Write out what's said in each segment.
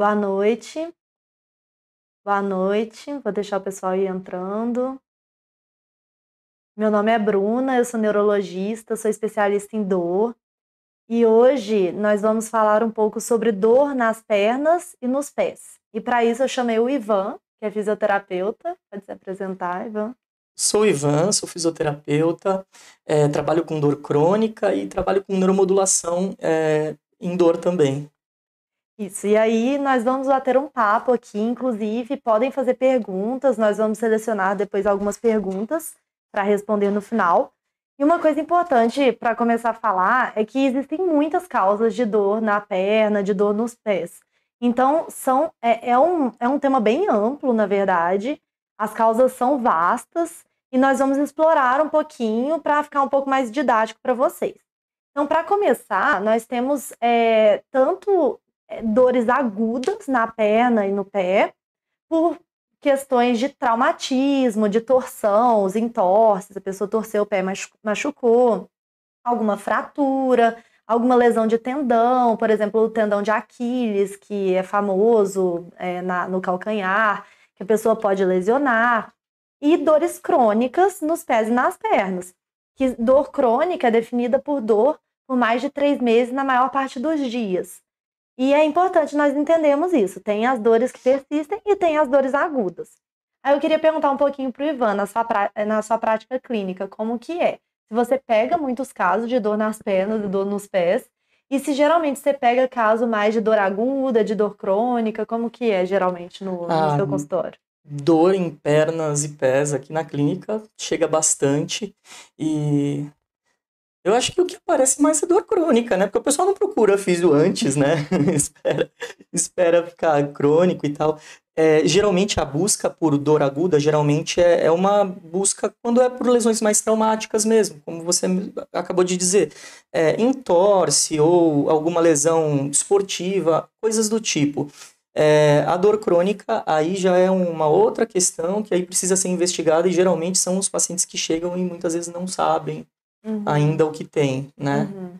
Boa noite. Boa noite. Vou deixar o pessoal ir entrando. Meu nome é Bruna, eu sou neurologista, sou especialista em dor. E hoje nós vamos falar um pouco sobre dor nas pernas e nos pés. E para isso eu chamei o Ivan, que é fisioterapeuta. Pode se apresentar, Ivan. Sou Ivan, sou fisioterapeuta, é, trabalho com dor crônica e trabalho com neuromodulação é, em dor também. Isso, e aí nós vamos bater um papo aqui, inclusive podem fazer perguntas, nós vamos selecionar depois algumas perguntas para responder no final. E uma coisa importante para começar a falar é que existem muitas causas de dor na perna, de dor nos pés. Então, são, é, é, um, é um tema bem amplo, na verdade. As causas são vastas e nós vamos explorar um pouquinho para ficar um pouco mais didático para vocês. Então, para começar, nós temos é, tanto dores agudas na perna e no pé, por questões de traumatismo, de torção, os entorces, a pessoa torceu o pé, machucou, alguma fratura, alguma lesão de tendão, por exemplo, o tendão de Aquiles, que é famoso é, na, no calcanhar, que a pessoa pode lesionar, e dores crônicas nos pés e nas pernas. Que dor crônica é definida por dor por mais de três meses na maior parte dos dias. E é importante nós entendermos isso. Tem as dores que persistem e tem as dores agudas. Aí eu queria perguntar um pouquinho para o Ivan, na sua, na sua prática clínica, como que é? Se você pega muitos casos de dor nas pernas e dor nos pés, e se geralmente você pega caso mais de dor aguda, de dor crônica, como que é geralmente no, no ah, seu consultório? Dor em pernas e pés aqui na clínica chega bastante e eu acho que o que aparece mais é dor crônica, né? Porque o pessoal não procura físio antes, né? espera, espera ficar crônico e tal. É, geralmente a busca por dor aguda, geralmente é, é, uma busca quando é por lesões mais traumáticas mesmo, como você acabou de dizer. É, entorse ou alguma lesão esportiva, coisas do tipo. É, a dor crônica aí já é uma outra questão que aí precisa ser investigada e geralmente são os pacientes que chegam e muitas vezes não sabem uhum. ainda o que tem, né? Uhum.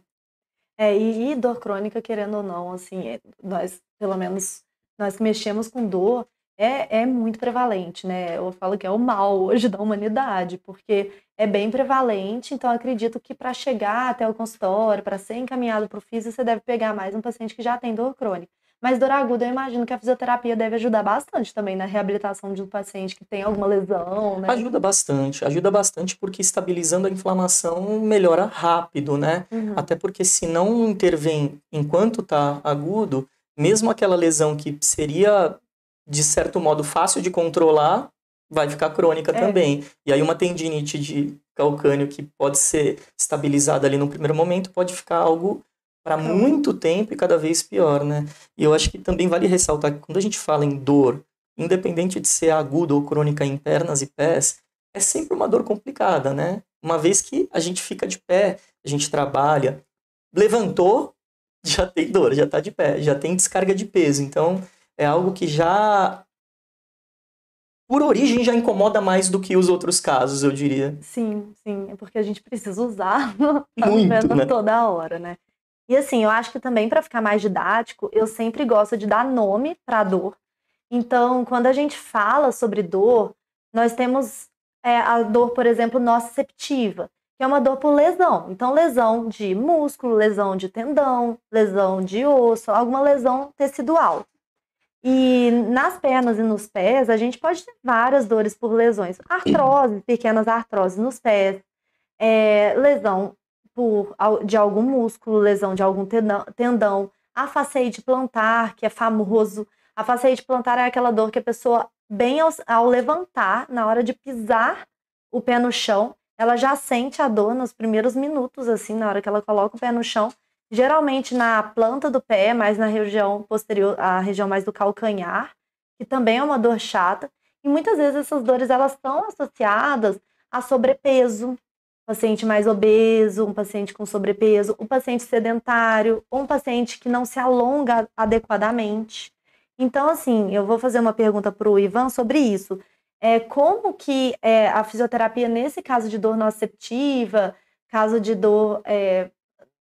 É, e, e, dor crônica, querendo ou não, assim, é, nós, pelo menos, nós que mexemos com dor, é, é muito prevalente, né? Eu falo que é o mal hoje da humanidade, porque é bem prevalente, então acredito que para chegar até o consultório, para ser encaminhado para o físico, você deve pegar mais um paciente que já tem dor crônica. Mas dor aguda, eu imagino que a fisioterapia deve ajudar bastante também na reabilitação de um paciente que tem alguma lesão, né? Ajuda bastante, ajuda bastante porque estabilizando a inflamação melhora rápido, né? Uhum. Até porque se não intervém enquanto tá agudo, mesmo aquela lesão que seria de certo modo fácil de controlar, vai ficar crônica é. também. E aí uma tendinite de calcâneo que pode ser estabilizada ali no primeiro momento pode ficar algo para muito tempo e cada vez pior, né? E eu acho que também vale ressaltar que quando a gente fala em dor, independente de ser aguda ou crônica em pernas e pés, é sempre uma dor complicada, né? Uma vez que a gente fica de pé, a gente trabalha, levantou, já tem dor, já está de pé, já tem descarga de peso. Então, é algo que já por origem já incomoda mais do que os outros casos, eu diria. Sim, sim, é porque a gente precisa usar Muito, né? toda hora, né? E assim, eu acho que também para ficar mais didático, eu sempre gosto de dar nome para a dor. Então, quando a gente fala sobre dor, nós temos é, a dor, por exemplo, nociceptiva, que é uma dor por lesão. Então, lesão de músculo, lesão de tendão, lesão de osso, alguma lesão tecidual. E nas pernas e nos pés, a gente pode ter várias dores por lesões. Artrose, pequenas artroses nos pés, é, lesão por, de algum músculo, lesão de algum tendão, a faceite plantar, que é famoso. A faceite plantar é aquela dor que a pessoa, bem ao, ao levantar, na hora de pisar o pé no chão, ela já sente a dor nos primeiros minutos, assim, na hora que ela coloca o pé no chão. Geralmente na planta do pé, mais na região posterior, a região mais do calcanhar, que também é uma dor chata. E muitas vezes essas dores elas estão associadas a sobrepeso, paciente mais obeso, um paciente com sobrepeso, um paciente sedentário, um paciente que não se alonga adequadamente. Então, assim, eu vou fazer uma pergunta para o Ivan sobre isso. É, como que é, a fisioterapia, nesse caso de dor nociceptiva, caso de dor é,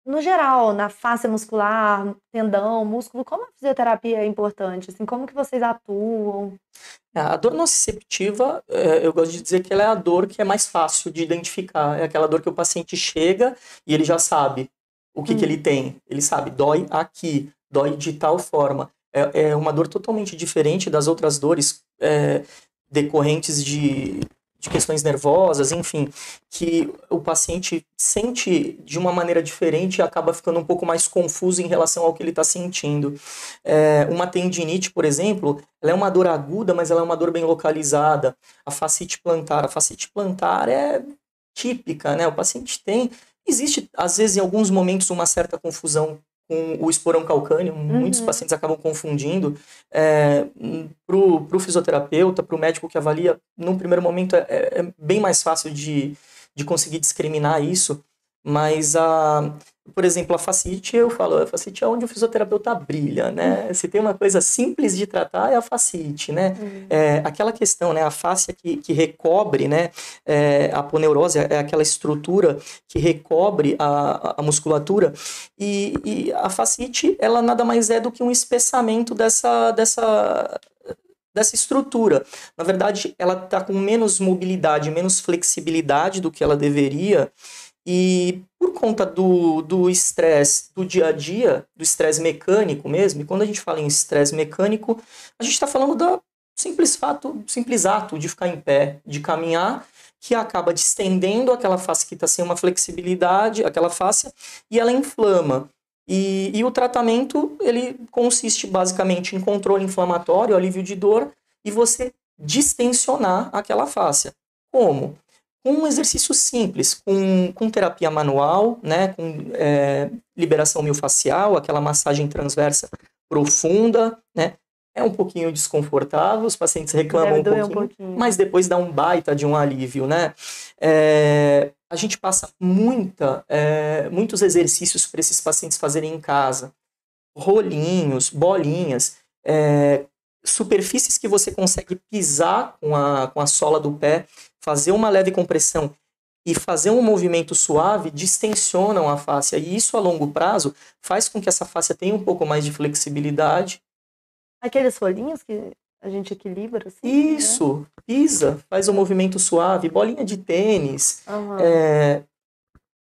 no geral, na face muscular, tendão, músculo, como a fisioterapia é importante? Assim, como que vocês atuam? É, a dor nociceptiva, é, eu gosto de dizer que ela é a dor que é mais fácil de identificar. É aquela dor que o paciente chega e ele já sabe o que, hum. que ele tem. Ele sabe, dói aqui, dói de tal forma. É, é uma dor totalmente diferente das outras dores é, decorrentes de de questões nervosas, enfim, que o paciente sente de uma maneira diferente e acaba ficando um pouco mais confuso em relação ao que ele está sentindo. É, uma tendinite, por exemplo, ela é uma dor aguda, mas ela é uma dor bem localizada. A fascite plantar, a fascite plantar é típica, né? O paciente tem Existe, às vezes, em alguns momentos, uma certa confusão com o esporão calcâneo, uhum. muitos pacientes acabam confundindo. É, para o fisioterapeuta, para o médico que avalia, num primeiro momento é, é, é bem mais fácil de, de conseguir discriminar isso, mas a, por exemplo, a facite, eu falo, a facite é onde o fisioterapeuta brilha, né? Uhum. Se tem uma coisa simples de tratar, é a facite, né? Uhum. É, aquela questão, né? A fáscia que, que recobre, né? É, a poneurose é aquela estrutura que recobre a, a musculatura e, e a facite, ela nada mais é do que um espessamento dessa, dessa, dessa estrutura. Na verdade, ela está com menos mobilidade, menos flexibilidade do que ela deveria e por conta do estresse do, do dia a dia, do estresse mecânico mesmo, e quando a gente fala em estresse mecânico, a gente está falando do simples fato, simples ato de ficar em pé, de caminhar, que acaba distendendo aquela face que está sem uma flexibilidade, aquela face, e ela inflama. E, e o tratamento, ele consiste basicamente em controle inflamatório, alívio de dor, e você distensionar aquela face. Como? Um exercício simples, com, com terapia manual, né, com é, liberação miofascial, aquela massagem transversa profunda, né, é um pouquinho desconfortável, os pacientes reclamam um pouquinho, um pouquinho, mas depois dá um baita de um alívio, né? É, a gente passa muita, é, muitos exercícios para esses pacientes fazerem em casa, rolinhos, bolinhas, é, superfícies que você consegue pisar com a, com a sola do pé, fazer uma leve compressão e fazer um movimento suave distensionam a face. E isso a longo prazo faz com que essa face tenha um pouco mais de flexibilidade. Aqueles folhinhos que a gente equilibra, assim? Né? Isso, né? pisa, faz um movimento suave, bolinha de tênis. Uhum. É,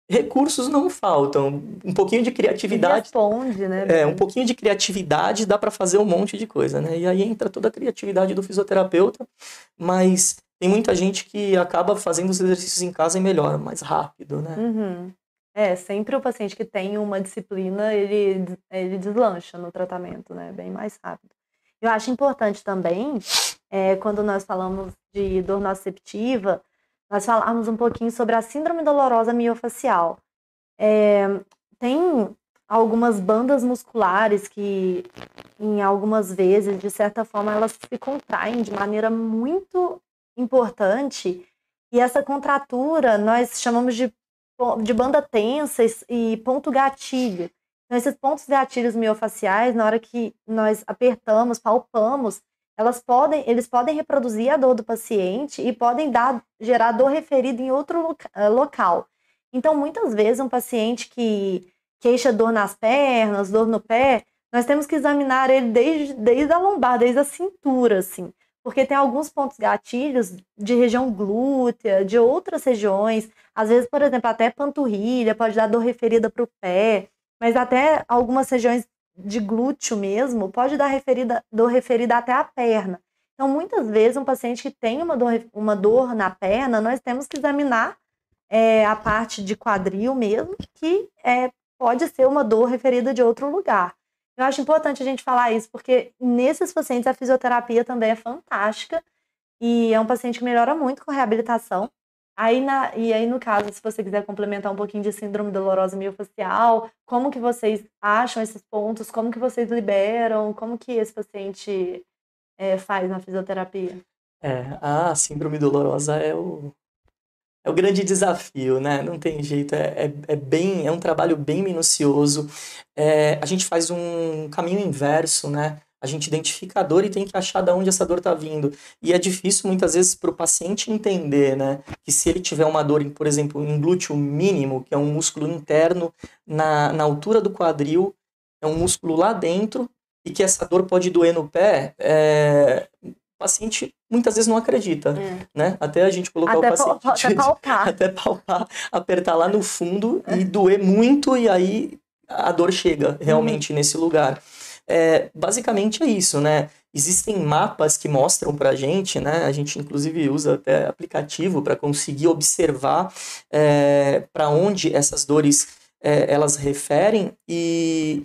recursos não faltam. Um pouquinho de criatividade. Responde, né? É, um pouquinho de criatividade dá para fazer um monte de coisa, né? E aí entra toda a criatividade do fisioterapeuta, mas tem muita gente que acaba fazendo os exercícios em casa e melhora mais rápido, né? Uhum. É, sempre o paciente que tem uma disciplina, ele, ele deslancha no tratamento, né? Bem mais rápido. Eu acho importante também, é, quando nós falamos de dor nociceptiva, nós falarmos um pouquinho sobre a síndrome dolorosa miofacial. É, tem algumas bandas musculares que, em algumas vezes, de certa forma, elas se contraem de maneira muito importante. E essa contratura nós chamamos de, de banda tensa e ponto gatilho. Então, esses pontos gatilhos miofaciais, na hora que nós apertamos, palpamos, elas podem, eles podem reproduzir a dor do paciente e podem dar, gerar dor referida em outro eh, local. Então, muitas vezes, um paciente que queixa dor nas pernas, dor no pé, nós temos que examinar ele desde, desde a lombar, desde a cintura, assim. Porque tem alguns pontos gatilhos de região glútea, de outras regiões. Às vezes, por exemplo, até panturrilha pode dar dor referida para o pé, mas até algumas regiões de glúteo mesmo, pode dar referida, dor referida até à perna. Então, muitas vezes, um paciente que tem uma dor, uma dor na perna, nós temos que examinar é, a parte de quadril mesmo, que é, pode ser uma dor referida de outro lugar. Eu acho importante a gente falar isso, porque nesses pacientes a fisioterapia também é fantástica e é um paciente que melhora muito com reabilitação. Aí na, e aí, no caso, se você quiser complementar um pouquinho de síndrome dolorosa miofascial, como que vocês acham esses pontos? Como que vocês liberam? Como que esse paciente é, faz na fisioterapia? É, a síndrome dolorosa é o, é o grande desafio, né? Não tem jeito, é, é, é bem, é um trabalho bem minucioso. É, a gente faz um caminho inverso, né? A gente identifica a dor e tem que achar de onde essa dor está vindo. E é difícil muitas vezes para o paciente entender, né? Que se ele tiver uma dor, por exemplo, em glúteo mínimo, que é um músculo interno na, na altura do quadril, é um músculo lá dentro, e que essa dor pode doer no pé, é, o paciente muitas vezes não acredita, é. né? Até a gente colocar até o paciente... até palpar. Até palpar, apertar lá no fundo e doer muito, e aí a dor chega realmente uhum. nesse lugar. É, basicamente é isso, né? Existem mapas que mostram para a gente, né? A gente inclusive usa até aplicativo para conseguir observar é, para onde essas dores é, elas referem e,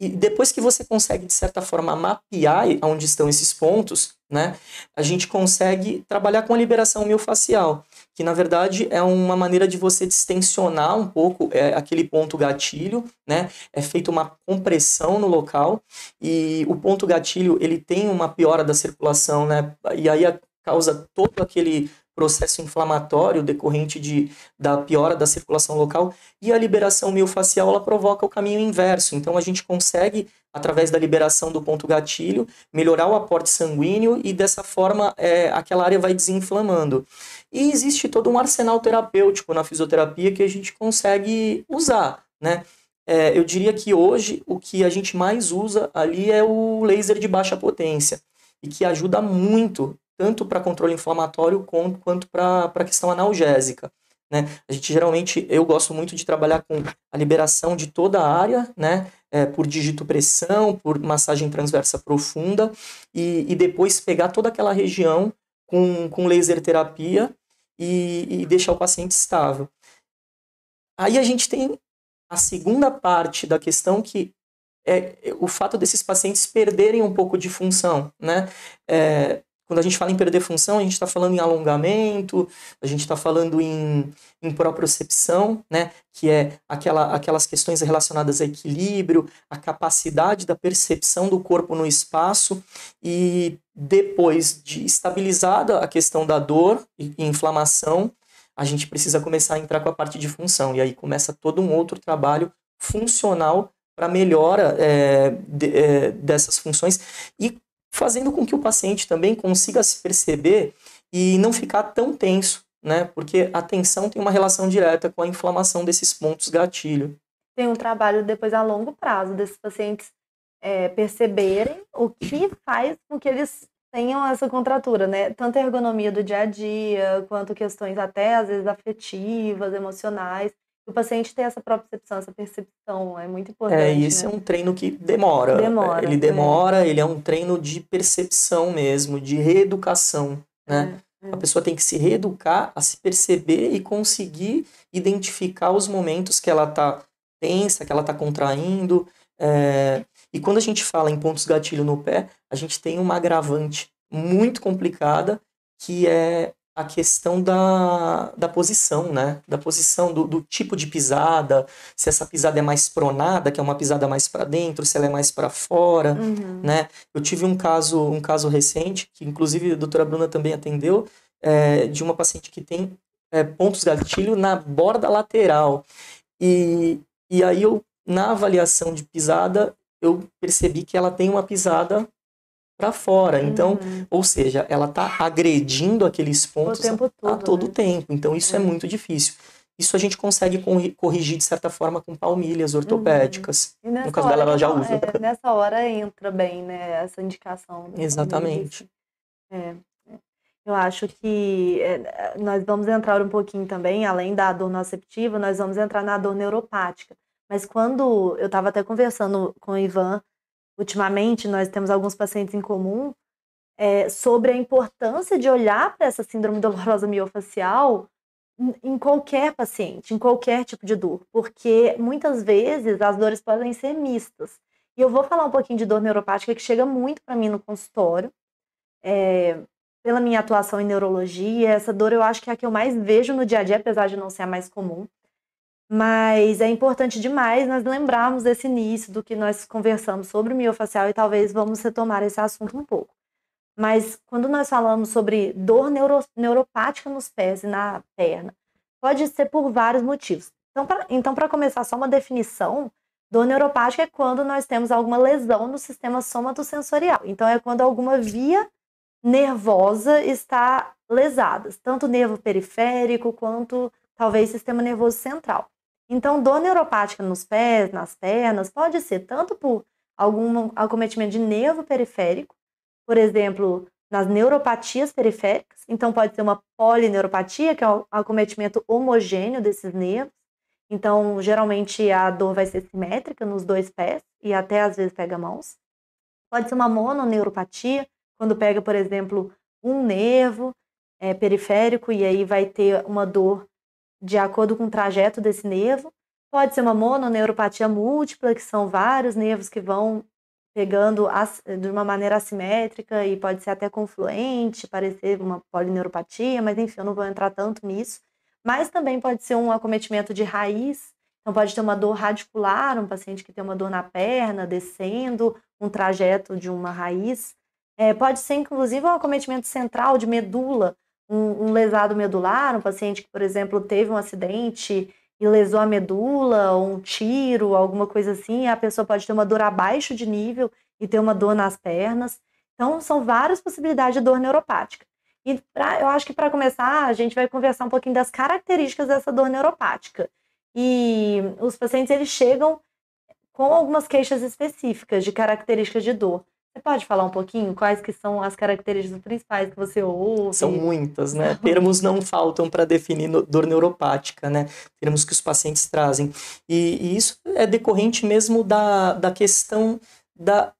e depois que você consegue de certa forma mapear onde estão esses pontos, né? A gente consegue trabalhar com a liberação miofascial que na verdade é uma maneira de você distensionar um pouco é, aquele ponto gatilho, né? É feita uma compressão no local e o ponto gatilho ele tem uma piora da circulação, né? E aí causa todo aquele processo inflamatório decorrente de, da piora da circulação local e a liberação miofascial ela provoca o caminho inverso. Então a gente consegue através da liberação do ponto gatilho melhorar o aporte sanguíneo e dessa forma é, aquela área vai desinflamando. E existe todo um arsenal terapêutico na fisioterapia que a gente consegue usar, né? É, eu diria que hoje o que a gente mais usa ali é o laser de baixa potência e que ajuda muito tanto para controle inflamatório quanto para a questão analgésica. Né? A gente geralmente, eu gosto muito de trabalhar com a liberação de toda a área, né? É, por digitopressão, por massagem transversa profunda, e, e depois pegar toda aquela região com, com laser terapia e, e deixar o paciente estável. Aí a gente tem a segunda parte da questão que é o fato desses pacientes perderem um pouco de função, né? É, quando a gente fala em perder função, a gente está falando em alongamento, a gente está falando em, em propriocepção, né? que é aquela, aquelas questões relacionadas a equilíbrio, a capacidade da percepção do corpo no espaço, e depois de estabilizada a questão da dor e, inflamação, a gente precisa começar a entrar com a parte de função, e aí começa todo um outro trabalho funcional para melhora é, de, é, dessas funções. E fazendo com que o paciente também consiga se perceber e não ficar tão tenso, né? Porque a tensão tem uma relação direta com a inflamação desses pontos gatilho. Tem um trabalho depois a longo prazo desses pacientes é, perceberem o que faz com que eles tenham essa contratura, né? Tanto a ergonomia do dia a dia, quanto questões até às vezes afetivas, emocionais o paciente ter essa percepção, essa percepção é muito importante. É, e esse né? é um treino que demora. Demora. Ele demora, é. ele é um treino de percepção mesmo, de reeducação, né? É, é. A pessoa tem que se reeducar a se perceber e conseguir identificar os momentos que ela está tensa, que ela está contraindo. É... E quando a gente fala em pontos gatilho no pé, a gente tem uma agravante muito complicada que é a questão da, da posição, né? Da posição, do, do tipo de pisada, se essa pisada é mais pronada, que é uma pisada mais para dentro, se ela é mais para fora, uhum. né? Eu tive um caso, um caso recente, que inclusive a doutora Bruna também atendeu, é, de uma paciente que tem é, pontos gatilho na borda lateral. E, e aí eu, na avaliação de pisada, eu percebi que ela tem uma pisada para fora. Então, uhum. ou seja, ela está agredindo aqueles pontos todo, a, todo né? tempo. Então, isso é. é. muito difícil. Isso a gente consegue corrigir de certa forma com palmilhas ortopédicas. Uhum. No caso dela, ela já usa. É, nessa hora entra bem, né, essa indicação. Exatamente. É. Eu acho que é, nós vamos entrar um pouquinho também, além da dor nociceptiva, nós vamos entrar na dor neuropática. Mas quando eu estava até conversando com o Ivan ultimamente nós temos alguns pacientes em comum é, sobre a importância de olhar para essa síndrome dolorosa miofacial em qualquer paciente, em qualquer tipo de dor, porque muitas vezes as dores podem ser mistas. E eu vou falar um pouquinho de dor neuropática que chega muito para mim no consultório, é, pela minha atuação em neurologia. Essa dor eu acho que é a que eu mais vejo no dia a dia, apesar de não ser a mais comum. Mas é importante demais nós lembrarmos desse início do que nós conversamos sobre o miofacial e talvez vamos retomar esse assunto um pouco. Mas quando nós falamos sobre dor neuro, neuropática nos pés e na perna, pode ser por vários motivos. Então, para então, começar, só uma definição Dor neuropática é quando nós temos alguma lesão no sistema somatosensorial. Então, é quando alguma via nervosa está lesada, tanto nervo periférico quanto talvez sistema nervoso central. Então, dor neuropática nos pés, nas pernas, pode ser tanto por algum acometimento de nervo periférico, por exemplo, nas neuropatias periféricas. Então, pode ser uma polineuropatia, que é o acometimento homogêneo desses nervos. Então, geralmente a dor vai ser simétrica nos dois pés e até às vezes pega mãos. Pode ser uma mononeuropatia, quando pega, por exemplo, um nervo é, periférico e aí vai ter uma dor de acordo com o trajeto desse nervo. Pode ser uma mononeuropatia múltipla, que são vários nervos que vão pegando de uma maneira assimétrica e pode ser até confluente, parecer uma polineuropatia, mas enfim, eu não vou entrar tanto nisso. Mas também pode ser um acometimento de raiz, então pode ter uma dor radicular, um paciente que tem uma dor na perna, descendo um trajeto de uma raiz. É, pode ser, inclusive, um acometimento central de medula, um, um lesado medular, um paciente que, por exemplo, teve um acidente e lesou a medula, ou um tiro, alguma coisa assim, a pessoa pode ter uma dor abaixo de nível e ter uma dor nas pernas. Então, são várias possibilidades de dor neuropática. E pra, eu acho que para começar, a gente vai conversar um pouquinho das características dessa dor neuropática. E os pacientes eles chegam com algumas queixas específicas de características de dor. Você pode falar um pouquinho quais que são as características principais que você ouve? São muitas, né? Termos não faltam para definir dor neuropática, né? Termos que os pacientes trazem. E, e isso é decorrente mesmo da, da questão da,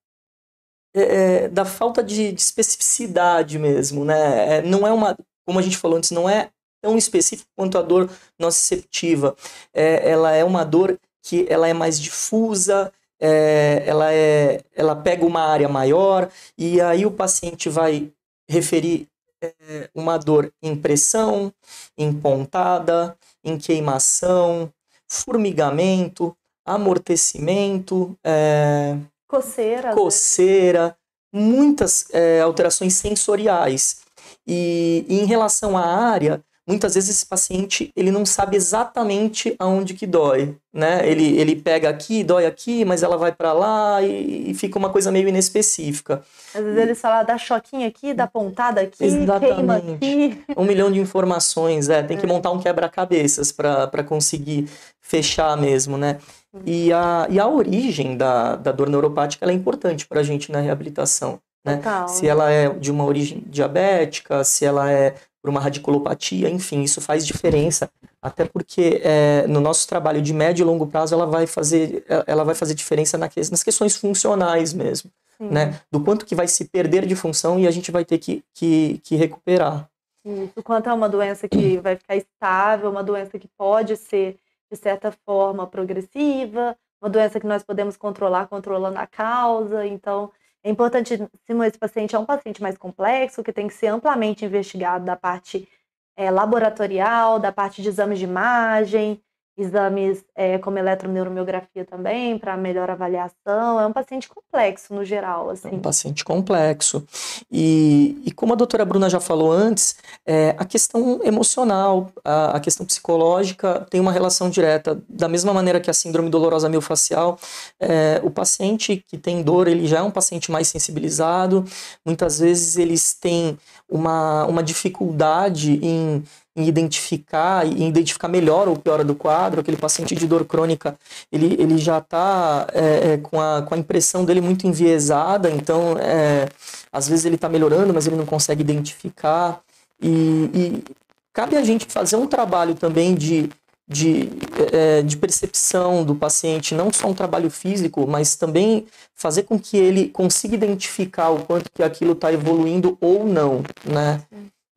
é, é, da falta de, de, especificidade mesmo, né? É, não é uma, como a gente falou antes, não é tão específico quanto a dor nociceptiva. É, ela é uma dor que ela é mais difusa, é, ela, é, ela pega uma área maior e aí o paciente vai referir é, uma dor em pressão, em pontada, em queimação, formigamento, amortecimento, é, coceira, coceira muitas é, alterações sensoriais. E, e, em relação à área, muitas vezes esse paciente ele não sabe exatamente aonde que dói, né? Ele, ele pega aqui, dói aqui, mas ela vai para lá e, e, fica uma coisa meio inespecífica. Às vezes ele fala dá choquinho aqui, dá pontada aqui, exatamente. queima aqui. Um milhão de informações, é, tem que é. montar um quebra-cabeças para conseguir fechar mesmo, né? E a, e a origem da, da dor neuropática é importante para a gente na reabilitação. Né? Se ela é de uma origem diabética, se ela é por uma radiculopatia, enfim, isso faz diferença, até porque é, no nosso trabalho de médio e longo prazo ela vai fazer, ela vai fazer diferença na, nas questões funcionais mesmo, Sim. né? Do quanto que vai se perder de função e a gente vai ter que, que, que recuperar. Isso, quanto é uma doença que vai ficar estável, uma doença que pode ser, de certa forma, progressiva, uma doença que nós podemos controlar controlando a causa, então é importantíssimo esse paciente é um paciente mais complexo, que tem que ser amplamente investigado da parte é, laboratorial, da parte de exames de imagem, exames é, como eletroneuromiografia também, para melhor avaliação. É um paciente complexo no geral. Assim. É um paciente complexo. E, e como a doutora Bruna já falou antes, é, a questão emocional, a, a, questão psicológica tem uma relação direta. Da mesma maneira que a síndrome dolorosa miofascial, é, o paciente que tem dor, ele já é um paciente mais sensibilizado. Muitas vezes eles têm uma, uma dificuldade em em identificar e identificar melhor ou pior do quadro, aquele paciente de dor crônica, ele, ele já está é, é, com, a, com a impressão dele muito enviesada, então é, às vezes ele está melhorando, mas ele não consegue identificar. E, e, cabe a gente fazer um trabalho também de, de, é, de percepção do paciente, não só um trabalho físico, mas também fazer com que ele consiga identificar o quanto que aquilo está evoluindo ou não, né?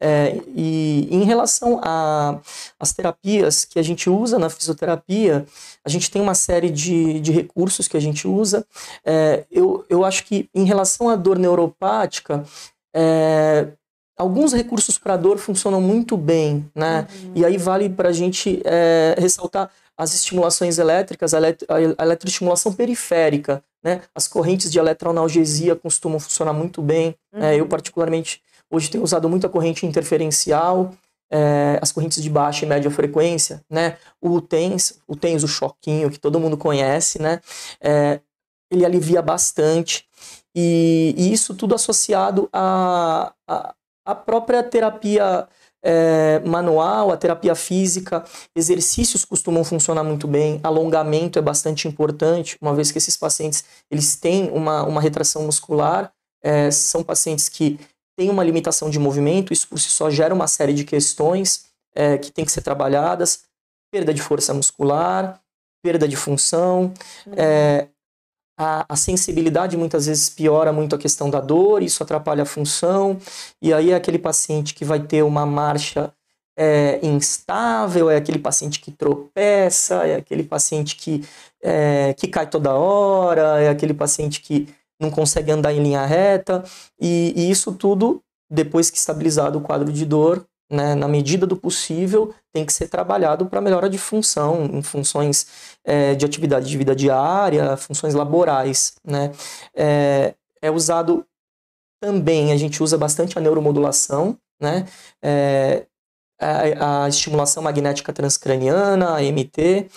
É, e em relação às terapias que a gente usa na fisioterapia, a gente tem uma série de, de recursos que a gente usa. É, eu, eu acho que em relação à dor neuropática, é, alguns recursos para dor funcionam muito bem, né? Uhum. E aí vale para a gente é, ressaltar as estimulações elétricas, a, elet a eletroestimulação periférica, né? As correntes de eletroanalgesia costumam funcionar muito bem. Uhum. É, eu, particularmente, Hoje tem usado muita corrente interferencial é, as correntes de baixa e média frequência, né? O TENS, o TENS, o choquinho, que todo mundo conhece, né? É, ele alivia bastante. E, e, isso tudo associado à a, a, a, própria terapia é, manual, a terapia física, exercícios costumam funcionar muito bem, alongamento é bastante importante, uma vez que esses pacientes eles têm uma, uma retração muscular, é, são pacientes que têm uma limitação de movimento, isso por si só gera uma série de questões é, que têm que ser trabalhadas, perda de força muscular, perda de função, é, a, a, sensibilidade muitas vezes piora muito a questão da dor, isso atrapalha a função, e aí é aquele paciente que vai ter uma marcha é, instável, é aquele paciente que tropeça, é aquele paciente que, é, que cai toda hora, é aquele paciente que não consegue andar em linha reta, e, e isso tudo, depois que estabilizado o quadro de dor, né, na medida do possível, tem que ser trabalhado para melhora de função, em funções é, de atividade de vida diária, funções laborais. Né? É, é, usado também, a gente usa bastante a neuromodulação, né? É, a, a, estimulação magnética transcraniana, a MT,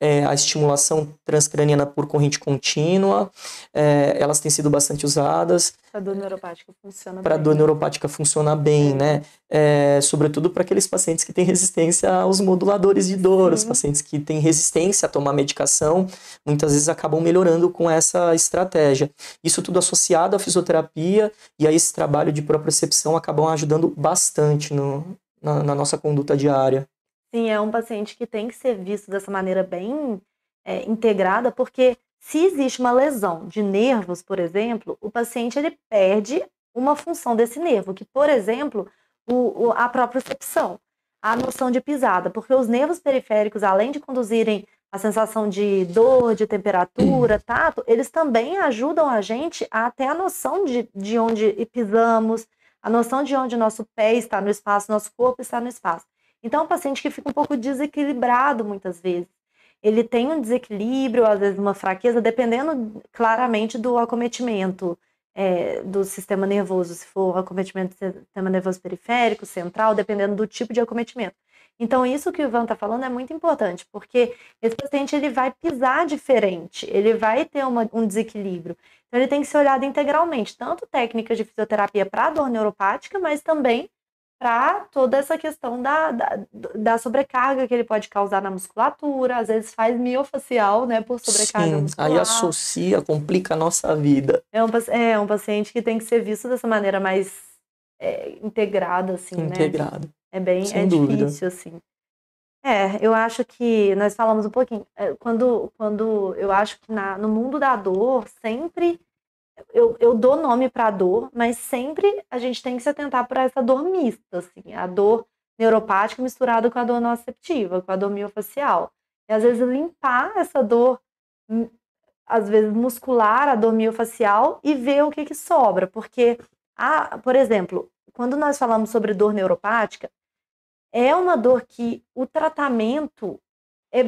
é, a estimulação transcraniana por corrente contínua, é, elas têm sido bastante usadas. Para dor neuropática funciona Para dor neuropática funciona bem, né? É, sobretudo para aqueles pacientes que têm resistência aos moduladores de dor, Sim. os pacientes que têm resistência a tomar medicação, muitas vezes acabam melhorando com essa estratégia. Isso tudo associado à fisioterapia e a esse trabalho de propriocepção acabam ajudando bastante no, na, na nossa conduta diária. Sim, é um paciente que tem que ser visto dessa maneira bem é, integrada, porque se existe uma lesão de nervos, por exemplo, o paciente ele perde uma função desse nervo, que, por exemplo, o, o, a propriocepção, a noção de pisada, porque os nervos periféricos, além de conduzirem a sensação de dor, de temperatura, tato, eles também ajudam a gente a ter a noção de, de onde pisamos, a noção de onde nosso pé está no espaço, nosso corpo está no espaço. Então, é um paciente que fica um pouco desequilibrado muitas vezes. Ele tem um desequilíbrio, às vezes uma fraqueza, dependendo claramente do acometimento é, do sistema nervoso, se for acometimento do sistema nervoso periférico, central, dependendo do tipo de acometimento. Então, isso que o Ivan está falando é muito importante, porque esse paciente ele vai pisar diferente, ele vai ter uma, um desequilíbrio. Então, ele tem que ser olhado integralmente, tanto técnicas de fisioterapia para dor neuropática, mas também para toda essa questão da, da, da, sobrecarga que ele pode causar na musculatura, às vezes faz miofacial, né, por sobrecarga Sim, muscular. aí associa, complica a nossa vida. É um, é um paciente que tem que ser visto dessa maneira mais é, integrada, assim, né? Integrado. Né? É bem Sem é dúvida. difícil, assim. É, eu acho que nós falamos um pouquinho, é, quando, quando eu acho que na, no mundo da dor, sempre eu, eu dou nome para a dor, mas sempre a gente tem que se atentar para essa dor mista, assim, a dor neuropática misturada com a dor nociceptiva, com a dor miofacial. E às vezes limpar essa dor, hum, às vezes muscular, a dor miofacial, e ver o que, que sobra. Porque, a, por exemplo, quando nós falamos sobre dor neuropática, é uma dor que o tratamento é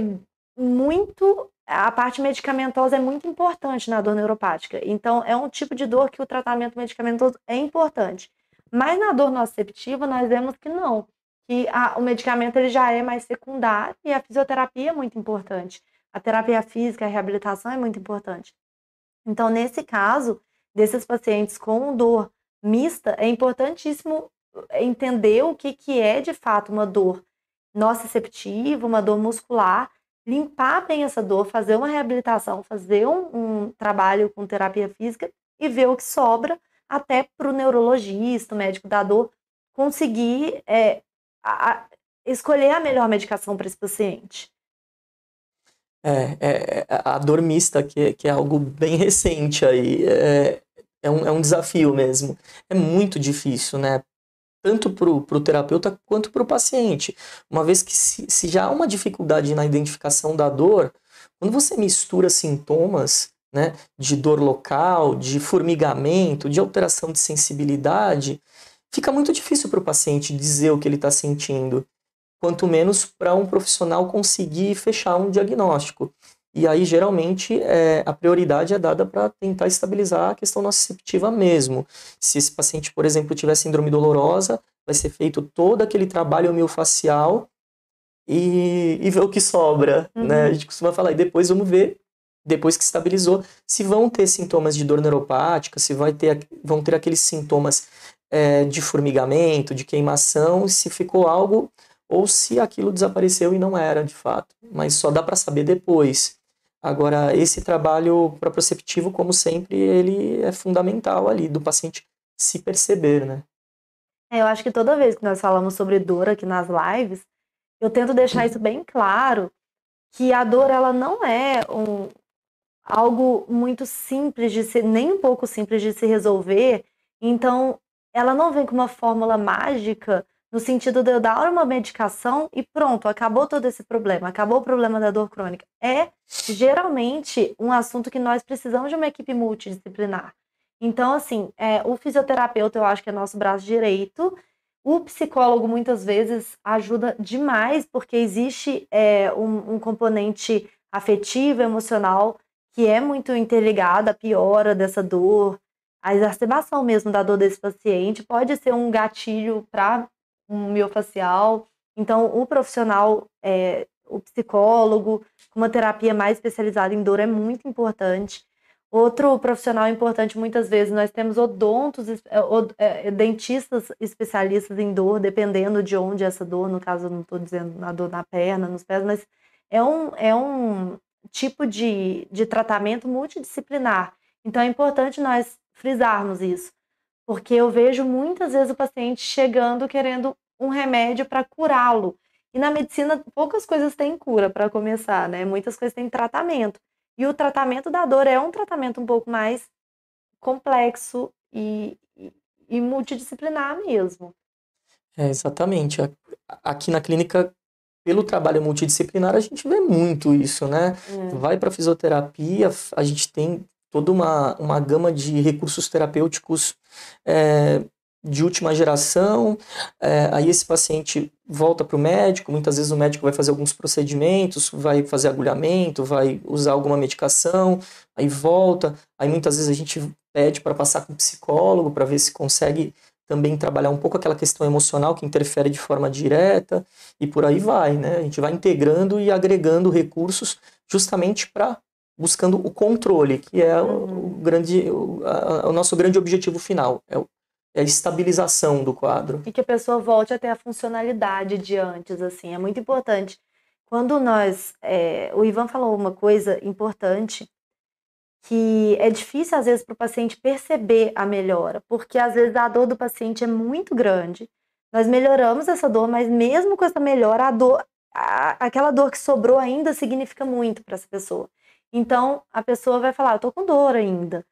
muito a parte medicamentosa é muito importante na dor neuropática. Então, é um tipo de dor que o tratamento medicamentoso é importante. Mas na dor nociceptiva, nós vemos que não. Que a, o medicamento ele já é mais secundário e a fisioterapia é muito importante. A terapia física, a reabilitação é muito importante. Então, nesse caso, desses pacientes com dor mista, é importantíssimo entender o que, que é de fato uma dor nociceptiva, uma dor muscular, limpar bem essa dor, fazer uma reabilitação, fazer um, um trabalho com terapia física e ver o que sobra até para o neurologista, o médico da dor, conseguir é, a, a, escolher a melhor medicação para esse paciente. É, é, a dor mista, que, que é algo bem recente aí, é, é, um, é um desafio mesmo. É muito difícil, né? Tanto para o terapeuta quanto para o paciente. Uma vez que se, se, já há uma dificuldade na identificação da dor, quando você mistura sintomas né, de dor local, de formigamento, de alteração de sensibilidade, fica muito difícil para o paciente dizer o que ele está sentindo, quanto menos para um profissional conseguir fechar um diagnóstico. E aí, geralmente, é, a prioridade é dada para tentar estabilizar a questão nociceptiva mesmo. Se esse paciente, por exemplo, tiver síndrome dolorosa, vai ser feito todo aquele trabalho miofascial e, e ver o que sobra, uhum. né? A gente costuma falar, e depois vamos ver, depois que estabilizou, se vão ter sintomas de dor neuropática, se vai ter, vão ter aqueles sintomas é, de formigamento, de queimação, se ficou algo ou se aquilo desapareceu e não era de fato. Mas só dá para saber depois. Agora, esse trabalho proprioceptivo, como sempre, ele é fundamental ali do paciente se perceber, né? É, eu acho que toda vez que nós falamos sobre dor aqui nas lives, eu tento deixar isso bem claro, que a dor ela não é um, algo muito simples de ser, nem um pouco simples de se resolver. Então, ela não vem com uma fórmula mágica no sentido de eu dar uma medicação e pronto, acabou todo esse problema, acabou o problema da dor crônica. É geralmente um assunto que nós precisamos de uma equipe multidisciplinar. Então, assim, é, o fisioterapeuta eu acho que é nosso braço direito. O psicólogo muitas vezes ajuda demais, porque existe é, um, um componente afetivo, emocional, que é muito interligado à piora dessa dor, a exacerbação mesmo da dor desse paciente pode ser um gatilho para um miofacial. Então, o profissional, é, o psicólogo, com uma terapia mais especializada em dor é muito importante. Outro profissional importante, muitas vezes, nós temos odontos, é, é, dentistas especialistas em dor, dependendo de onde essa dor, no caso, eu não estou dizendo na dor na perna, nos pés, mas é um, é um tipo de, de tratamento multidisciplinar. Então, é importante nós frisarmos isso. Porque eu vejo muitas vezes o paciente chegando querendo um remédio para curá-lo. E na medicina, poucas coisas têm cura para começar, né? Muitas coisas têm tratamento. E o tratamento da dor é um tratamento um pouco mais complexo e, e, e multidisciplinar mesmo. É, exatamente. Aqui na clínica, pelo trabalho multidisciplinar, a gente vê muito isso, né? É. Vai para fisioterapia, a gente tem toda uma, uma gama de recursos terapêuticos é, de última geração. É, aí esse paciente volta para o médico, muitas vezes o médico vai fazer alguns procedimentos, vai fazer agulhamento, vai usar alguma medicação, aí volta. Aí muitas vezes a gente pede para passar com psicólogo para ver se consegue também trabalhar um pouco aquela questão emocional que interfere de forma direta e por aí vai, né? A gente vai integrando e agregando recursos justamente para buscando o controle, que é o, o grande, o, a, o, nosso grande objetivo final, é, é, a estabilização do quadro. E que a pessoa volte a ter a funcionalidade de antes, assim, é muito importante. Quando nós, é, o Ivan falou uma coisa importante, que é difícil às vezes para o paciente perceber a melhora, porque às vezes a dor do paciente é muito grande, nós melhoramos essa dor, mas mesmo com essa melhora, a dor, a, aquela dor que sobrou ainda significa muito para essa pessoa. Então, a pessoa vai falar, eu tô com dor ainda.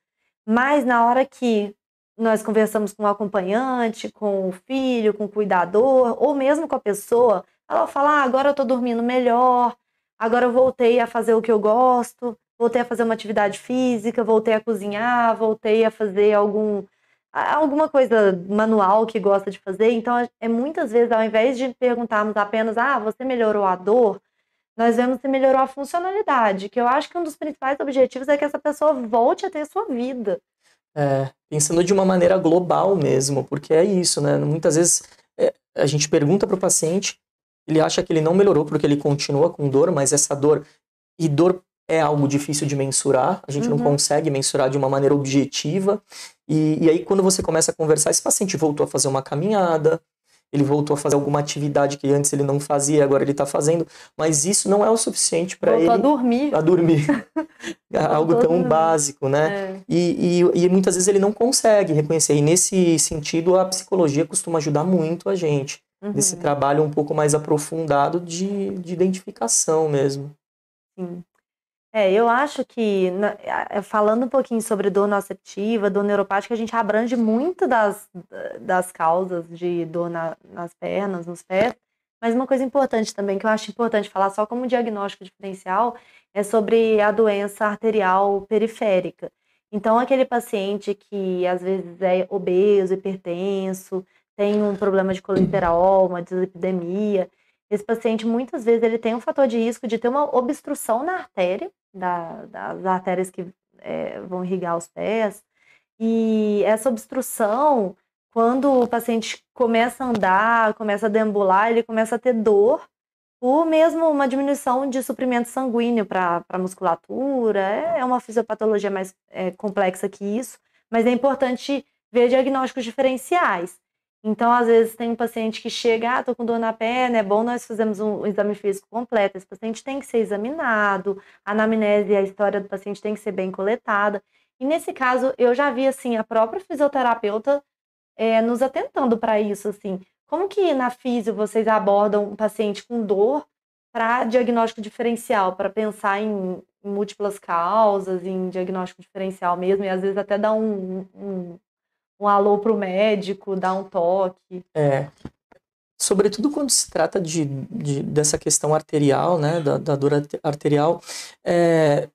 Mas na hora que nós conversamos com o acompanhante, com o filho, com o cuidador, ou mesmo com a pessoa, ela fala, ah, agora eu tô dormindo melhor, agora eu voltei a fazer o que eu gosto, voltei a fazer uma atividade física, voltei a cozinhar, voltei a fazer algum alguma coisa manual que gosta de fazer. Então, é muitas vezes, ao invés de perguntarmos apenas, ah, você melhorou a dor, nós vemos que melhorou a funcionalidade, que eu acho que um dos principais objetivos é que essa pessoa volte a ter sua vida. É, pensando de uma maneira global mesmo, porque é isso, né? Muitas vezes é, a gente pergunta para o paciente, ele acha que ele não melhorou porque ele continua com dor, mas essa dor, e dor é algo difícil de mensurar, a gente uhum. não consegue mensurar de uma maneira objetiva, e, e aí quando você começa a conversar, esse paciente voltou a fazer uma caminhada, ele voltou a fazer alguma atividade que antes ele não fazia, agora ele está fazendo, mas isso não é o suficiente para ele. a dormir. A dormir. É algo tão dormir. básico, né? É. E, e, e, muitas vezes ele não consegue reconhecer. E nesse sentido, a psicologia costuma ajudar muito a gente. Uhum. Nesse trabalho um pouco mais aprofundado de, de identificação mesmo. Sim. É, eu acho que, falando um pouquinho sobre dor nociceptiva, dor neuropática, a gente abrange muito das, das causas de dor na, nas pernas, nos pés, mas uma coisa importante também, que eu acho importante falar só como diagnóstico diferencial, é sobre a doença arterial periférica. Então, aquele paciente que às vezes é obeso, hipertenso, tem um problema de colesterol, uma dislipidemia, esse paciente muitas vezes ele tem um fator de risco de ter uma obstrução na artéria, da, das artérias que é, vão irrigar os pés. E essa obstrução, quando o paciente começa a andar, começa a deambular, ele começa a ter dor, ou mesmo uma diminuição de suprimento sanguíneo para a musculatura. É, é uma fisiopatologia mais é, complexa que isso, mas é importante ver diagnósticos diferenciais. Então, às vezes, tem um paciente que chega, ah, tô com dor na perna, é bom nós fazermos um, um exame físico completo. Esse paciente tem que ser examinado, a anamnese e a história do paciente tem que ser bem coletada. E nesse caso, eu já vi, assim, a própria fisioterapeuta é, nos atentando para isso, assim. Como que na físio vocês abordam um paciente com dor para diagnóstico diferencial, para pensar em, em, múltiplas causas, em diagnóstico diferencial mesmo, e às vezes até dar um, um, um alô para o médico, dar um toque? É, sobretudo quando se trata de, de, dessa questão arterial, né, da, da dor arterial, é,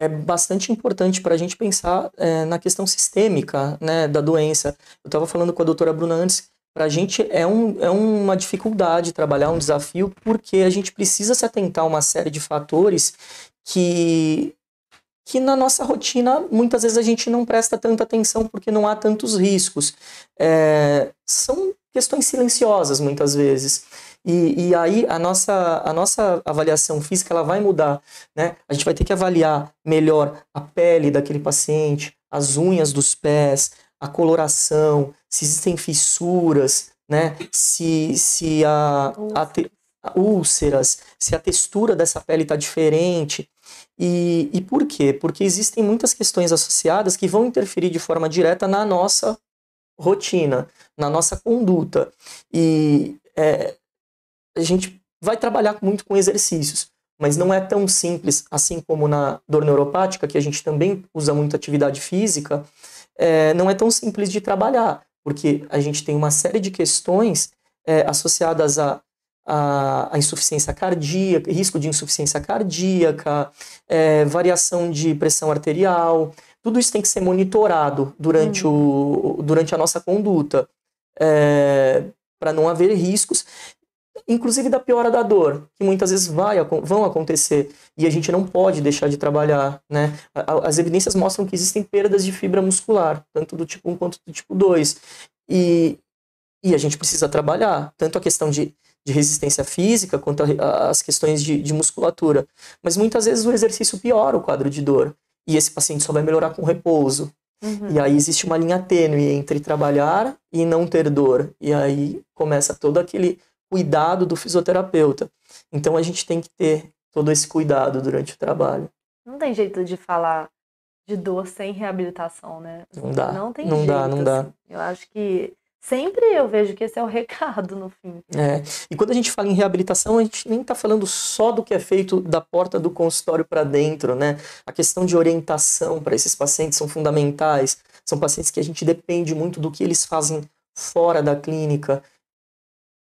é bastante importante para a gente pensar é, na questão sistêmica né, da doença. Eu estava falando com a doutora Bruna antes, para a gente é, um, é uma dificuldade trabalhar, um desafio, porque a gente precisa se atentar a uma série de fatores que, que na nossa rotina muitas vezes a gente não presta tanta atenção porque não há tantos riscos. É, são questões silenciosas muitas vezes. E, e aí a nossa, a nossa avaliação física ela vai mudar. Né? A gente vai ter que avaliar melhor a pele daquele paciente, as unhas dos pés, a coloração, se existem fissuras, né? se, se a, a te, úlceras, se a textura dessa pele está diferente. E, e por quê? Porque existem muitas questões associadas que vão interferir de forma direta na nossa rotina, na nossa conduta. E é, a gente vai trabalhar muito com exercícios, mas não é tão simples, assim como na dor neuropática, que a gente também usa muito atividade física, é, não é tão simples de trabalhar, porque a gente tem uma série de questões é, associadas a, a, a, insuficiência cardíaca, risco de insuficiência cardíaca, é, variação de pressão arterial, tudo isso tem que ser monitorado durante, hum. o, durante a nossa conduta, é, para não haver riscos inclusive da piora da dor, que muitas vezes vai, vão acontecer e a gente não pode deixar de trabalhar, né? As evidências mostram que existem perdas de fibra muscular, tanto do tipo 1 quanto do tipo 2. E, e a gente precisa trabalhar, tanto a questão de, de resistência física quanto as questões de, de musculatura. Mas muitas vezes o exercício piora o quadro de dor. E esse paciente só vai melhorar com repouso. Uhum. E aí existe uma linha tênue entre trabalhar e não ter dor. E aí começa todo aquele cuidado do fisioterapeuta. Então a gente tem que ter todo esse cuidado durante o trabalho. Não tem jeito de falar de dor sem reabilitação, né? Não dá. Não tem não jeito. Dá, não dá. Assim. Eu acho que sempre eu vejo que esse é o recado no fim. É. E quando a gente fala em reabilitação, a gente nem está falando só do que é feito da porta do consultório para dentro, né? A questão de orientação para esses pacientes são fundamentais. São pacientes que a gente depende muito do que eles fazem fora da clínica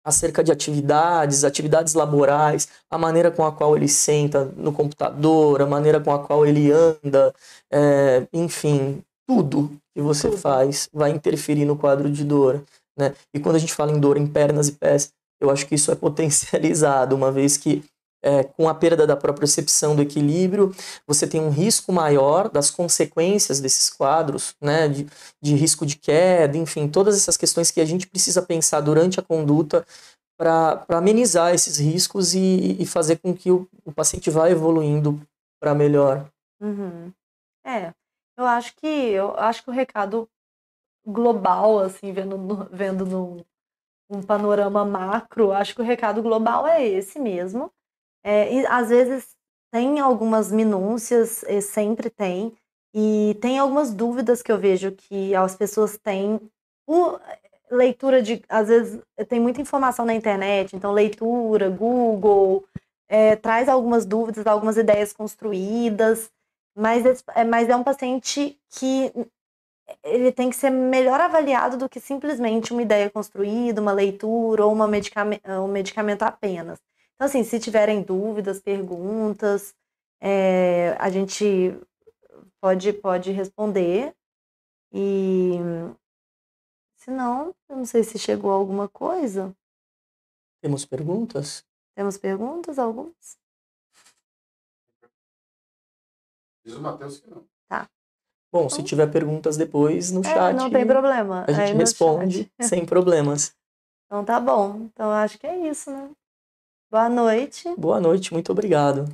acerca de atividades, atividades laborais, a maneira com a qual ele senta no computador, a maneira com a qual ele anda, é, enfim, tudo que você faz vai interferir no quadro de dor. Né? E quando a gente fala em dor em pernas e pés, eu acho que isso é potencializado, uma vez que é, com a perda da propriocepção do equilíbrio, você tem um risco maior das consequências desses quadros, né, de, de risco de queda, enfim, todas essas questões que a gente precisa pensar durante a conduta para amenizar esses riscos e, e, fazer com que o, o paciente vá evoluindo para melhor. Uhum. É, eu acho que eu acho que o recado global, assim, vendo no, vendo num um panorama macro, acho que o recado global é esse mesmo. É, e às vezes tem algumas minúcias, sempre tem, e tem algumas dúvidas que eu vejo que as pessoas têm. O, leitura de. Às vezes tem muita informação na internet, então leitura, Google, é, traz algumas dúvidas, algumas ideias construídas, mas, é, mas é um paciente que ele tem que ser melhor avaliado do que simplesmente uma ideia construída, uma leitura ou uma medicamento, um medicamento apenas. Então, assim, se tiverem dúvidas, perguntas, é, a gente pode, pode responder. E se não, eu não sei se chegou alguma coisa. Temos perguntas? Temos perguntas, algumas? Diz o Matheus que não. Tá. Bom, se tiver perguntas depois no É, chat, não tem problema. a gente responde chat. sem problemas. Então tá bom. Então acho que é isso, né? Boa noite. Boa noite, muito obrigado.